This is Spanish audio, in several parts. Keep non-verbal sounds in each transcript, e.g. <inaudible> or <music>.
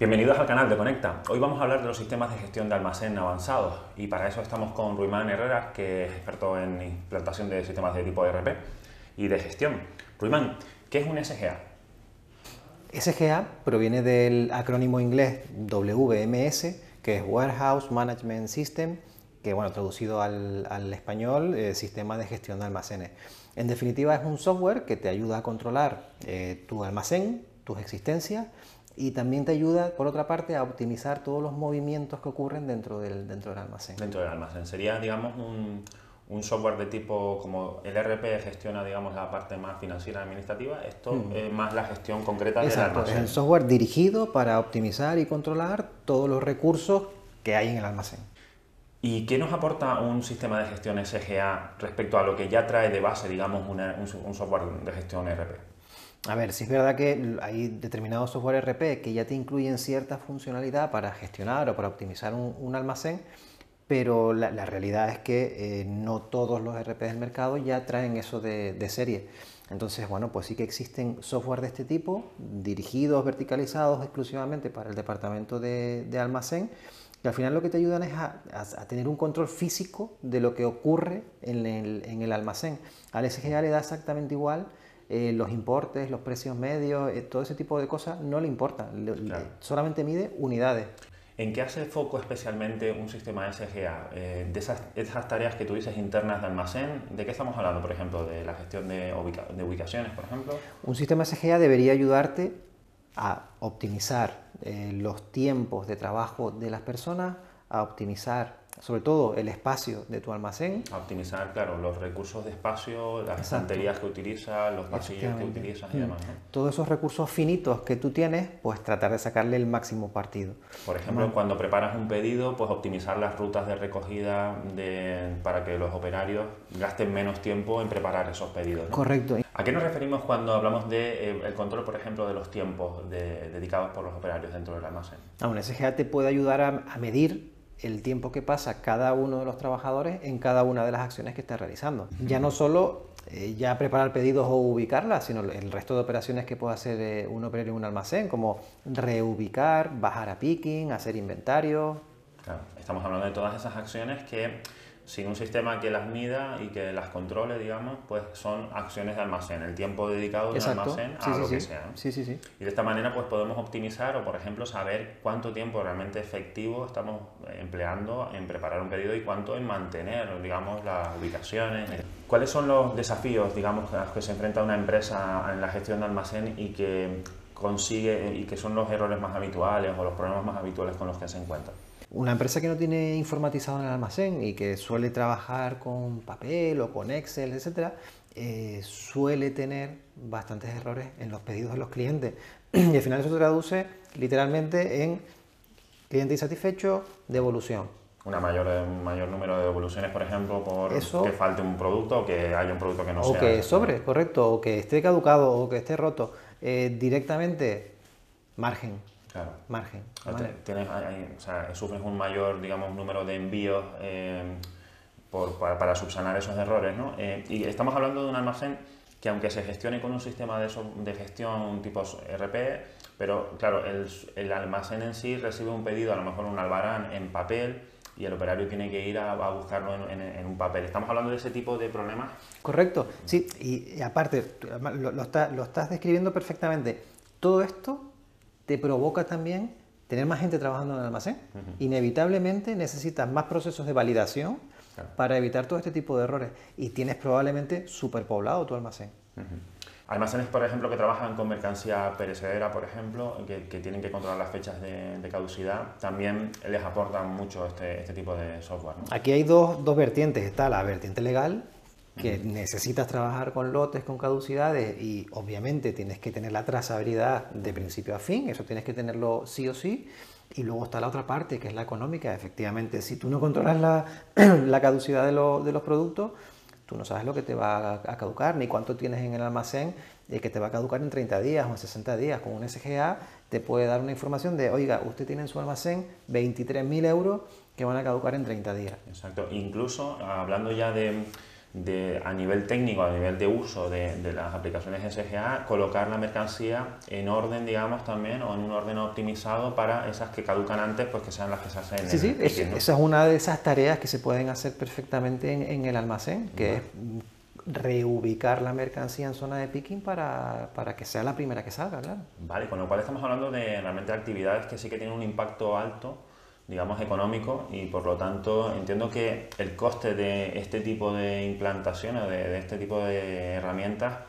Bienvenidos al canal de Conecta. Hoy vamos a hablar de los sistemas de gestión de almacén avanzados y para eso estamos con Ruimán Herrera, que es experto en implantación de sistemas de tipo ERP y de gestión. Ruimán, ¿qué es un SGA? SGA proviene del acrónimo inglés WMS, que es Warehouse Management System, que bueno, traducido al, español, eh, Sistema de Gestión de Almacenes. En definitiva es un software que te ayuda a controlar eh, tu almacén, tus existencias y también te ayuda, por otra parte, a optimizar todos los movimientos que ocurren dentro del, dentro del almacén. Dentro del almacén. Sería, digamos, un, un software de tipo como el RP gestiona, digamos, la parte más financiera administrativa, esto mm. es más la gestión concreta del almacén. Es el software dirigido para optimizar y controlar todos los recursos que hay en el almacén. ¿Y qué nos aporta un sistema de gestión SGA respecto a lo que ya trae de base, digamos, un, software de gestión RP? A ver, si es verdad que hay determinados software RP que ya te incluyen cierta funcionalidad para gestionar o para optimizar un, almacén, pero la, realidad es que eh, no todos los RP del mercado ya traen eso de, serie. Entonces, bueno, pues sí que existen software de este tipo, dirigidos, verticalizados exclusivamente para el departamento de almacén, y al final lo que te ayudan es a, tener un control físico de lo que ocurre en el, almacén. Al SGA le da exactamente igual eh, los importes, los precios medios, eh, todo ese tipo de cosas no le importa, solamente mide unidades. ¿En qué hace foco especialmente un sistema SGA? Eh, de esas, esas, tareas que tú dices internas de almacén, ¿de qué estamos hablando, por ejemplo? ¿De la gestión de, de ubicaciones, por ejemplo? Un sistema SGA debería ayudarte a optimizar eh, los tiempos de trabajo de las personas, a optimizar sobre todo el espacio de tu almacén. A optimizar, claro, los recursos de espacio, las estanterías que utilizas, los pasillos que utilizas y mm. demás. Todos esos recursos finitos que tú tienes, pues tratar de sacarle el máximo partido. Por ejemplo, cuando preparas un pedido, pues optimizar las rutas de recogida para que los operarios gasten menos tiempo en preparar esos pedidos. Correcto. ¿A qué nos referimos cuando hablamos del de, eh, control, por ejemplo, de los tiempos dedicados por los operarios dentro del almacén? Ah, un SGA te puede ayudar a medir el tiempo que pasa cada uno de los trabajadores en cada una de las acciones que está realizando. Ya no solo eh, ya preparar pedidos o ubicarlas, sino el resto de operaciones que puede hacer eh, un operario en un almacén, como reubicar, bajar a picking, hacer inventario. Claro, estamos hablando de todas esas acciones que sin un sistema que las mida y que las controle, digamos, pues son acciones de almacén, el tiempo dedicado de almacén a lo que sea. Sí, sí, sí. Y de esta manera pues podemos optimizar o, por ejemplo, saber cuánto tiempo realmente efectivo estamos empleando en preparar un pedido y cuánto en mantener, digamos, las ubicaciones. ¿Cuáles son los desafíos, digamos, a los que se enfrenta una empresa en la gestión de almacén y que consigue y que son los errores más habituales o los problemas más habituales con los que se encuentra? Una empresa que no tiene informatizado en el almacén y que suele trabajar con papel o con Excel, etc., eh, suele tener bastantes errores en los pedidos de los clientes. <clears throat> Y al final eso se traduce literalmente en cliente insatisfecho, devolución. Una mayor, un mayor número de devoluciones, por ejemplo, por que falte un producto o que haya un producto que no sea. O que sobre, correcto, o que esté caducado o que esté roto. Eh, directamente, margen Claro. Margen. Tienes, o sea, sufres un mayor, digamos, número de envíos eh, por, para, subsanar esos errores, ¿no? Eh, y estamos hablando de un almacén que aunque se gestione con un sistema de, de gestión tipo RP, pero claro, el, el, almacén en sí recibe un pedido, a lo mejor un albarán en papel, y el operario tiene que ir a, buscarlo en, un papel. ¿Estamos hablando de ese tipo de problemas? Correcto, sí, y, aparte, lo, lo, lo estás describiendo perfectamente. Todo esto te provoca también tener más gente trabajando en el almacén. Inevitablemente necesitas más procesos de validación para evitar todo este tipo de errores y tienes probablemente superpoblado tu almacén. Almacenes, por ejemplo, que trabajan con mercancía perecedera, por ejemplo, que, tienen que controlar las fechas de, caducidad, también les aportan mucho este, este tipo de software. Aquí hay dos, dos vertientes. Está la vertiente legal, que necesitas trabajar con lotes, con caducidades y obviamente tienes que tener la trazabilidad de principio a fin, eso tienes que tenerlo sí o sí. Y luego está la otra parte, que es la económica. Efectivamente, si tú no controlas la, <clears throat> la caducidad de, de, los productos, tú no sabes lo que te va a, caducar, ni cuánto tienes en el almacén y que te va a caducar en 30 días o en 60 días. Con un SGA te puede dar una información de, oiga, usted tiene en su almacén 23.000 euros que van a caducar en 30 días. Exacto. Incluso, hablando ya de de, a nivel técnico, a nivel de uso de, de, las aplicaciones SGA, colocar la mercancía en orden, digamos, también, o en un orden optimizado para esas que caducan antes, pues que sean las que se hacen. Sí, sí, esa es una de esas tareas que se pueden hacer perfectamente en, en el almacén, que es reubicar la mercancía en zona de picking para, para, que sea la primera que salga, claro. Vale, con lo cual estamos hablando de realmente actividades que sí que tienen un impacto alto digamos, económico y por lo tanto entiendo que el coste de este tipo de implantaciones, de, de este tipo de herramientas,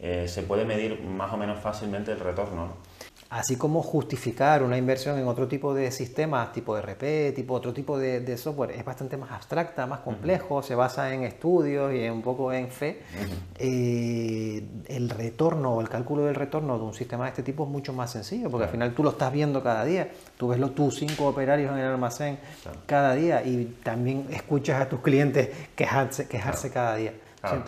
eh, se puede medir más o menos fácilmente el retorno. ¿no? Así como justificar una inversión en otro tipo de sistemas, tipo RP, tipo otro tipo de, software, es bastante más abstracta, más complejo, se basa en estudios y un poco en fe, eh, el retorno o el cálculo del retorno de un sistema de este tipo es mucho más sencillo, porque al final tú lo estás viendo cada día, tú ves los, tus cinco operarios en el almacén cada día y también escuchas a tus clientes quejarse, quejarse cada día. Claro,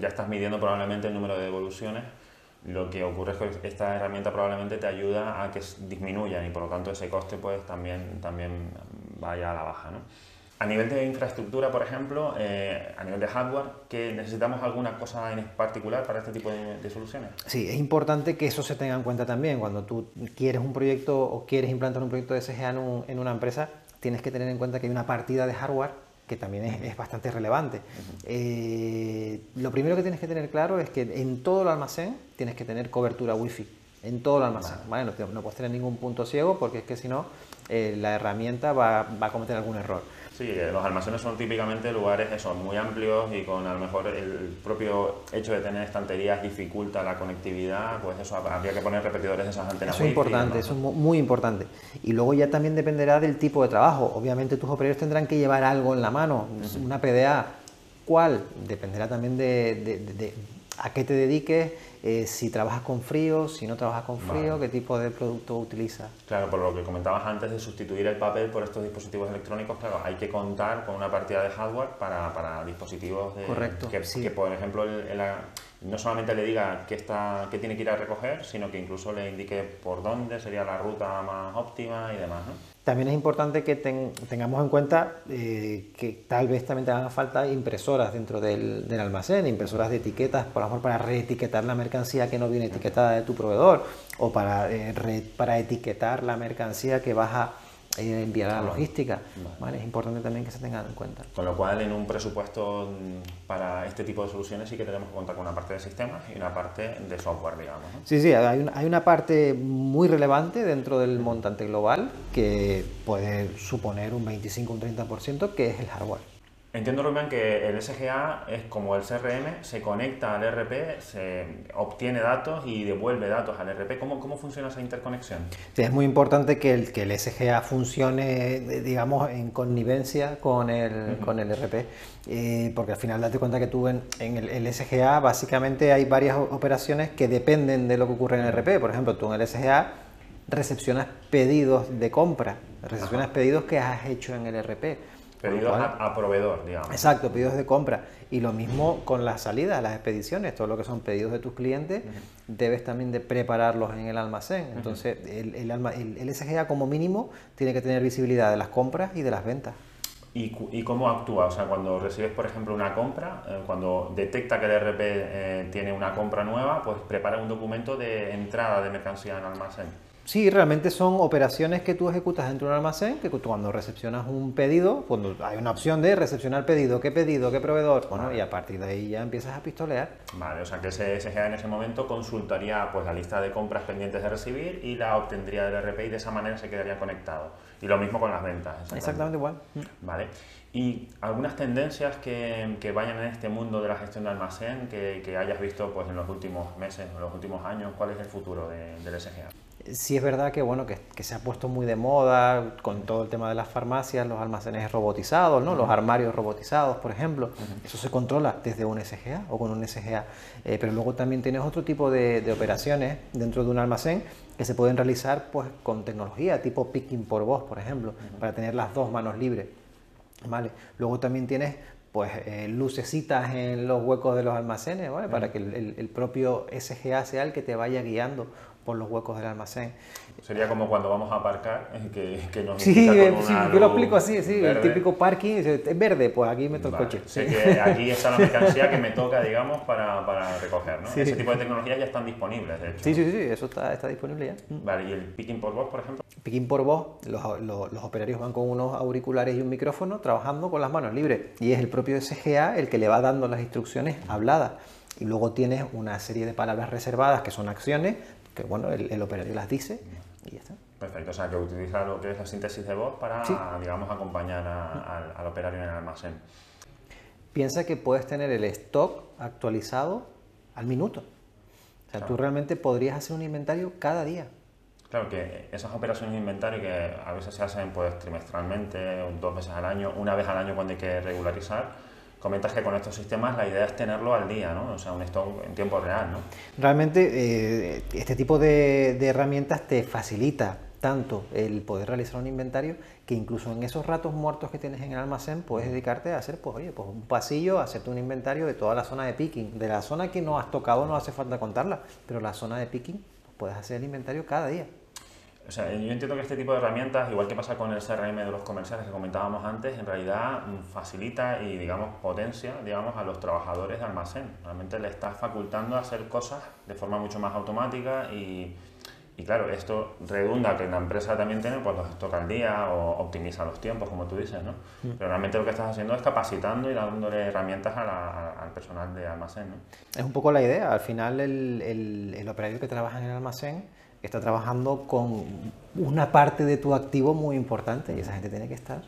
ya estás midiendo probablemente el número de devoluciones lo que ocurre es que esta herramienta probablemente te ayuda a que disminuyan y por lo tanto ese coste pues también, también vaya a la baja. ¿no? A nivel de infraestructura, por ejemplo, eh, a nivel de hardware, ¿que ¿necesitamos alguna cosa en particular para este tipo de, soluciones? Sí, es importante que eso se tenga en cuenta también. Cuando tú quieres un proyecto o quieres implantar un proyecto de SGA en, en una empresa, tienes que tener en cuenta que hay una partida de hardware que también es, bastante relevante. Eh, lo primero que tienes que tener claro es que en todo el almacén tienes que tener cobertura wifi, en todo el almacén. No, puedes tener ningún punto ciego porque es que si no, eh, la herramienta va, va a cometer algún error. Sí, eh, los almacenes son típicamente lugares eso, muy amplios y con a lo mejor el propio hecho de tener estanterías dificulta la conectividad, pues eso habría que poner repetidores de esas antenas. Eso es importante, eso es muy importante. Y luego ya también dependerá del tipo de trabajo. Obviamente tus operarios tendrán que llevar algo en la mano, una PDA. ¿Cuál? Dependerá también de a qué te dediques, eh, si trabajas con frío, si no trabajas con frío, qué tipo de producto utilizas. Claro, por lo que comentabas antes de sustituir el papel por estos dispositivos electrónicos, claro, hay que contar con una partida de hardware para, para dispositivos de, Correcto, que, que, por ejemplo, no solamente le diga qué, está, qué tiene que ir a recoger, sino que incluso le indique por dónde sería la ruta más óptima y demás. ¿no? También es importante que tengamos en cuenta eh, que tal vez también te hagan falta impresoras dentro del, almacén, impresoras de etiquetas, por ejemplo, para reetiquetar la mercancía que no viene etiquetada de tu proveedor o para, eh, para etiquetar la mercancía que vas a enviar a la logística. Es importante también que se tenga en cuenta. Con lo cual, en un presupuesto para este tipo de soluciones sí que tenemos que contar con una parte de sistemas y una parte de software, digamos. Sí, sí, hay una, hay una parte muy relevante dentro del montante global que puede suponer un 25 un 30%, que es el hardware. Entiendo, Rubén, que el SGA es como el CRM, se conecta al RP, se obtiene datos y devuelve datos al RP. ¿Cómo, cómo funciona esa interconexión? Sí, es muy importante que el, que el SGA funcione, digamos, en connivencia con el, con el RP, eh, porque al final date cuenta que tú en, el, el, SGA básicamente hay varias operaciones que dependen de lo que ocurre en el RP. Por ejemplo, tú en el SGA recepcionas pedidos de compra, recepcionas pedidos que has hecho en el RP Pedidos a, proveedor, digamos. Exacto, pedidos de compra. Y lo mismo con las salidas, las expediciones, todo lo que son pedidos de tus clientes, debes también de prepararlos en el almacén. Entonces, el, el, SGA como mínimo tiene que tener visibilidad de las compras y de las ventas. ¿Y, cómo actúa? O sea, cuando recibes, por ejemplo, una compra, eh, cuando detecta que el RP eh, tiene una compra nueva, pues prepara un documento de entrada de mercancía en almacén. Sí, realmente son operaciones que tú ejecutas dentro de un almacén, que cuando recepcionas un pedido, cuando hay una opción de recepcionar pedido, qué pedido, qué proveedor, bueno, y a partir de ahí ya empiezas a pistolear. Vale, o sea que ese SGA en ese momento consultaría pues la lista de compras pendientes de recibir y la obtendría del RP y de esa manera se quedaría conectado. Y lo mismo con las ventas. Exactamente, igual. Vale. ¿Y algunas tendencias que, que, vayan en este mundo de la gestión de almacén que, que, hayas visto pues, en los últimos meses, en los últimos años? ¿Cuál es el futuro del SGA? Sí es verdad que, bueno, que, se ha puesto muy de moda con todo el tema de las farmacias, los almacenes robotizados, ¿no? los armarios robotizados, por ejemplo. Eso se controla desde un SGA o con un SGA. Eh, pero luego también tienes otro tipo de, operaciones dentro de un almacén que se pueden realizar pues, con tecnología, tipo picking por voz, por ejemplo, para tener las dos manos libres. ¿vale? Luego también tienes pues eh, lucecitas en los huecos de los almacenes, ¿vale? para que el, el, propio SGA sea el que te vaya guiando por los huecos del almacén. Sería como cuando vamos a aparcar, eh, que, que nos Sí, con sí, una yo lo explico así, sí, el típico parking, es verde, pues aquí meto el Vale, coche. Sé que aquí <laughs> está la mercancía que me toca, digamos, para, para recoger, ¿no? Sí. Ese tipo de tecnologías ya están disponibles, de hecho. Sí, sí, sí, eso está, está disponible ya. Vale, y el picking por voz, por ejemplo. Picking por voz, los, los- los operarios van con unos auriculares y un micrófono trabajando con las manos libres. Y es el propio SGA el que le va dando las instrucciones habladas. Y luego tienes una serie de palabras reservadas que son acciones, que bueno, el, el operario las dice y ya está. Perfecto, o sea que utiliza lo que es la síntesis de voz para, Sí. digamos, acompañar a- al operario en el almacén. Piensa que puedes tener el stock actualizado al minuto. O sea, tú realmente podrías hacer un inventario cada día. Claro que esas operaciones de inventario que a veces se hacen pues trimestralmente, dos veces al año, una vez al año cuando hay que regularizar, comentas que con estos sistemas la idea es tenerlo al día, ¿no? O sea, un stock en tiempo real, ¿no? Realmente eh, este tipo de, herramientas te facilita tanto el poder realizar un inventario que incluso en esos ratos muertos que tienes en el almacén puedes dedicarte a hacer pues, oye, pues un pasillo, hacerte un inventario de toda la zona de picking. De la zona que no has tocado no hace falta contarla, pero la zona de picking pues, puedes hacer el inventario cada día. O sea, yo entiendo que este tipo de herramientas, igual que pasa con el CRM de los comerciales que comentábamos antes, en realidad mm, facilita y, digamos, potencia, digamos, a los trabajadores de almacén. Realmente le está facultando a hacer cosas de forma mucho más automática y, y claro, esto redunda que la empresa también tiene pues, los stock al día o optimiza los tiempos, como tú dices, ¿no? Pero realmente lo que estás haciendo es capacitando y dándole herramientas a la- a- al personal de almacén, ¿no? Es un poco la idea. Al final el, el- el operario que trabaja en el almacén está trabajando con una parte de tu activo muy importante y esa gente tiene que estar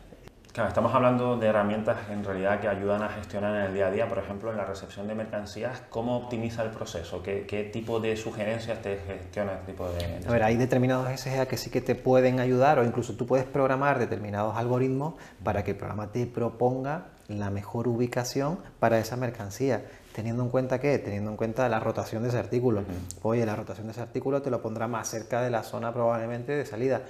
Claro, estamos hablando de herramientas en realidad que ayudan a gestionar en el día a día, por ejemplo, en la recepción de mercancías, ¿cómo optimiza el proceso? ¿Qué, qué tipo de sugerencias te gestiona este tipo de...? A ver, hay determinados SGA que sí que te pueden ayudar o incluso tú puedes programar determinados algoritmos para que el programa te proponga la mejor ubicación para esa mercancía. Teniendo en cuenta qué? Teniendo en cuenta la rotación de ese artículo. Oye, la rotación de ese artículo te lo pondrá más cerca de la zona probablemente de salida.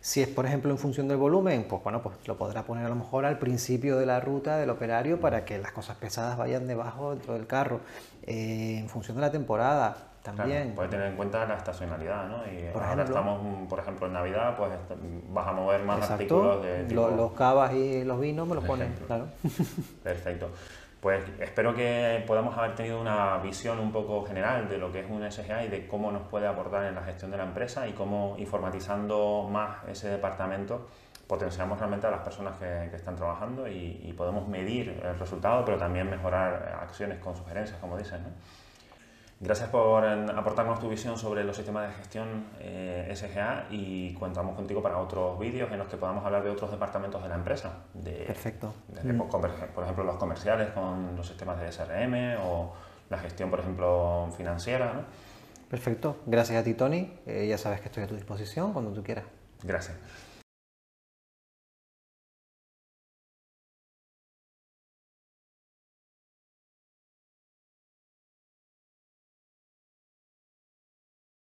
Si es, por ejemplo, en función del volumen, pues bueno, pues lo podrá poner a lo mejor al principio de la ruta del operario para que las cosas pesadas vayan debajo dentro del carro. Eh, en función de la temporada, Claro, también. puede tener en cuenta la estacionalidad, ¿no? Y Por ahora ejemplo. estamos, mm, por ejemplo, en Navidad, pues vas a mover más Exacto. artículos de tipo... Lo- los cavas y los vinos me los ponen, claro. <laughs> Perfecto. Pues espero que podamos haber tenido una visión un poco general de lo que es un SGA y de cómo nos puede aportar en la gestión de la empresa y cómo informatizando más ese departamento potenciamos realmente a las personas que, están trabajando y, y podemos medir el resultado, pero también mejorar acciones con sugerencias, como dices. ¿no? Gracias por aportarnos tu visión sobre los sistemas de gestión eh, SGA y contamos contigo para otros vídeos en los que podamos hablar de otros departamentos de la empresa. De, Perfecto. desde, por, ejemplo, los comerciales con los sistemas de SRM o la gestión, por ejemplo, financiera. ¿no? Perfecto. Gracias a ti, Tony. Eh, ya sabes que estoy a tu disposición cuando tú quieras. Gracias.